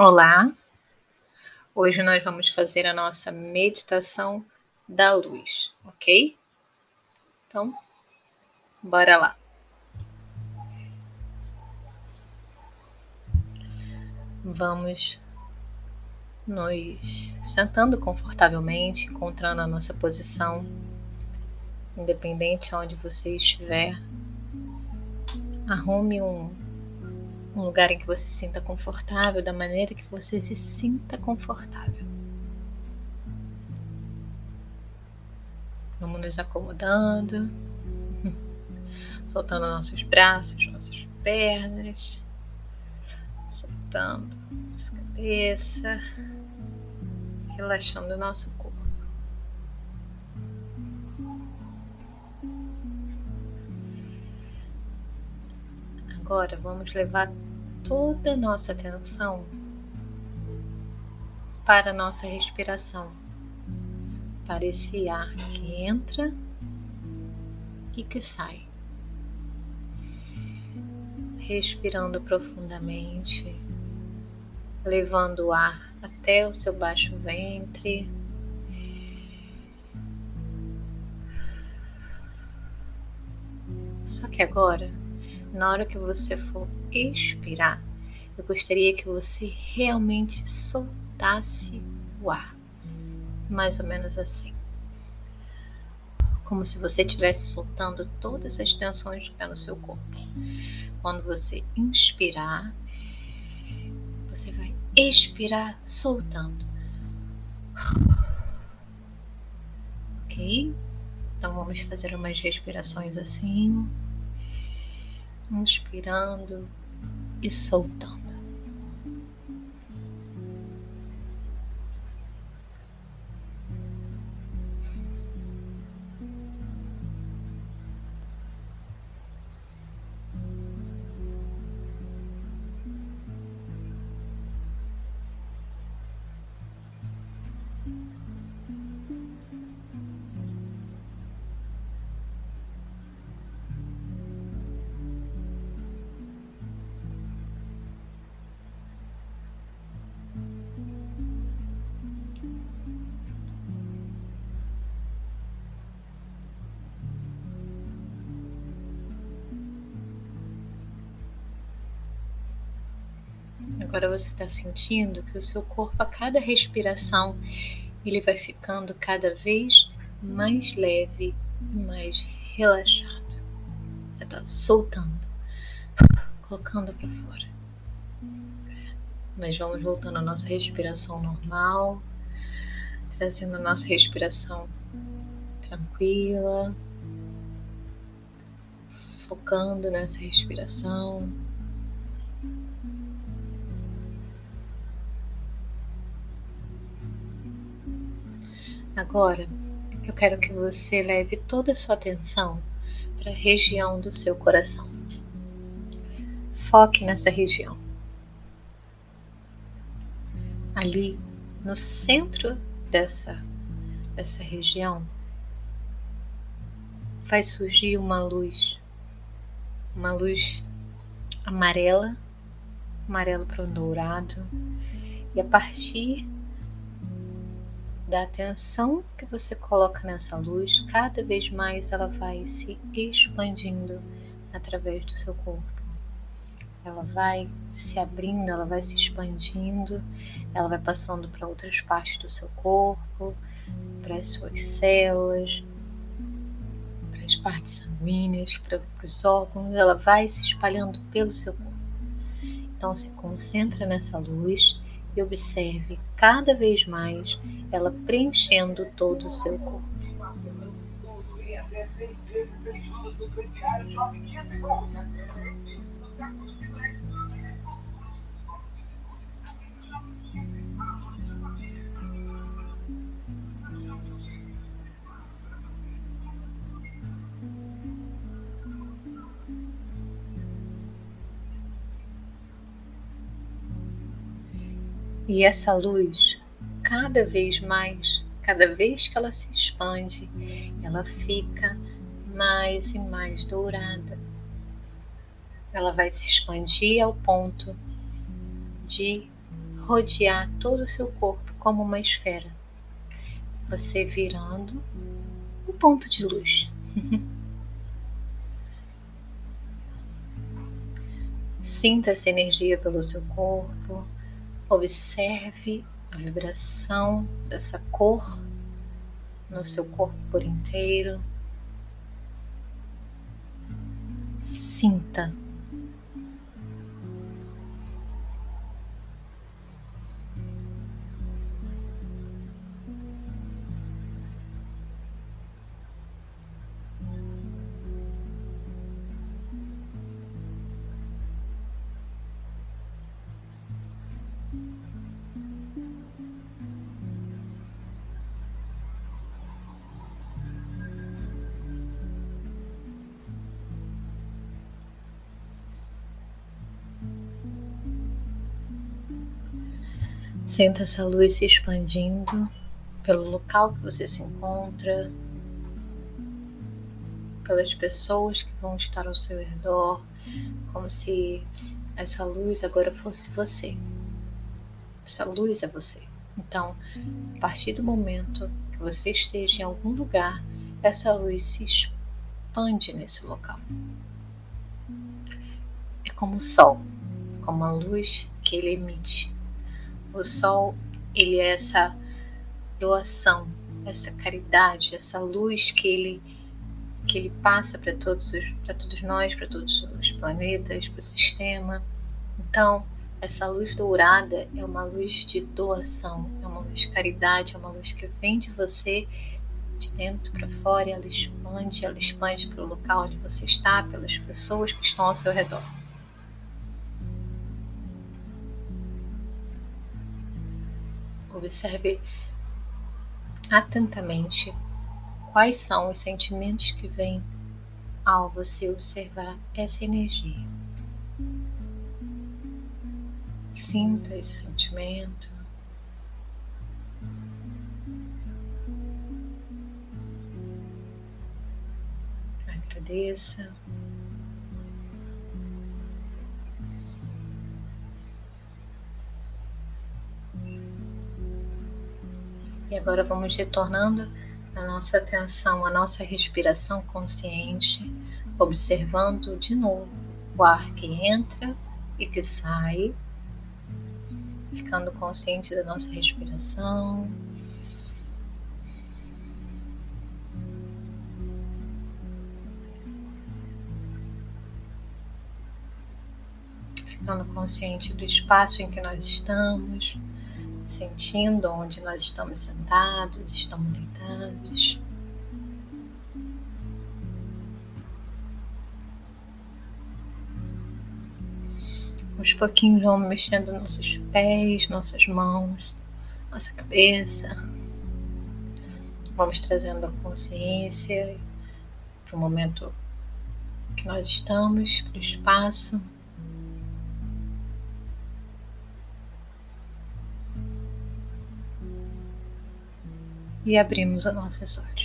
Olá! Hoje nós vamos fazer a nossa meditação da luz, ok? Então, bora lá! Vamos nos sentando confortavelmente, encontrando a nossa posição, independente onde você estiver. Arrume um um lugar em que você se sinta confortável, da maneira que você se sinta confortável. Vamos nos acomodando, soltando nossos braços, nossas pernas, soltando nossa cabeça, relaxando o nosso corpo. Agora vamos levar toda a nossa atenção para a nossa respiração, para esse ar que entra e que sai. Respirando profundamente, levando o ar até o seu baixo ventre. Só que agora na hora que você for expirar, eu gostaria que você realmente soltasse o ar. Mais ou menos assim. Como se você estivesse soltando todas as tensões que estão no seu corpo. Quando você inspirar, você vai expirar soltando. Ok? Então vamos fazer umas respirações assim inspirando e soltando. Agora você está sentindo que o seu corpo, a cada respiração, ele vai ficando cada vez mais leve e mais relaxado. Você está soltando, colocando para fora. Nós vamos voltando à nossa respiração normal, trazendo a nossa respiração tranquila, focando nessa respiração. Agora, eu quero que você leve toda a sua atenção para a região do seu coração. Foque nessa região. Ali, no centro dessa, dessa região, vai surgir uma luz, uma luz amarela, amarelo para o dourado, e a partir da atenção que você coloca nessa luz, cada vez mais ela vai se expandindo através do seu corpo. Ela vai se abrindo, ela vai se expandindo, ela vai passando para outras partes do seu corpo, para as suas células, para as partes sanguíneas, para, os órgãos, ela vai se espalhando pelo seu corpo. Então se concentra nessa luz e observe cada vez mais ela preenchendo todo o seu corpo. E essa luz, cada vez mais, cada vez que ela se expande, ela fica mais e mais dourada. Ela vai se expandir ao ponto de rodear todo o seu corpo como uma esfera. Você virando um ponto de luz. Sinta essa energia pelo seu corpo. Observe a vibração dessa cor no seu corpo por inteiro. Sinta Sinta essa luz se expandindo pelo local que você se encontra, pelas pessoas que vão estar ao seu redor, como se essa luz agora fosse você. Essa luz é você. Então, a partir do momento que você esteja em algum lugar, essa luz se expande nesse local. É como o sol, como a luz que ele emite o sol, ele é essa doação, essa caridade, essa luz que ele que ele passa para todos para todos nós, para todos os planetas, para o sistema. Então, essa luz dourada é uma luz de doação, é uma luz de caridade, é uma luz que vem de você de dentro para fora, e ela expande, ela expande para o local onde você está, pelas pessoas que estão ao seu redor. Observe atentamente quais são os sentimentos que vêm ao você observar essa energia. Sinta esse sentimento. Agradeça. E agora vamos retornando a nossa atenção, a nossa respiração consciente, observando de novo o ar que entra e que sai, ficando consciente da nossa respiração. Ficando consciente do espaço em que nós estamos sentindo onde nós estamos sentados, estamos deitados. Aos pouquinhos vamos mexendo nossos pés, nossas mãos, nossa cabeça. Vamos trazendo a consciência para o momento que nós estamos, para o espaço. E abrimos os nossos olhos.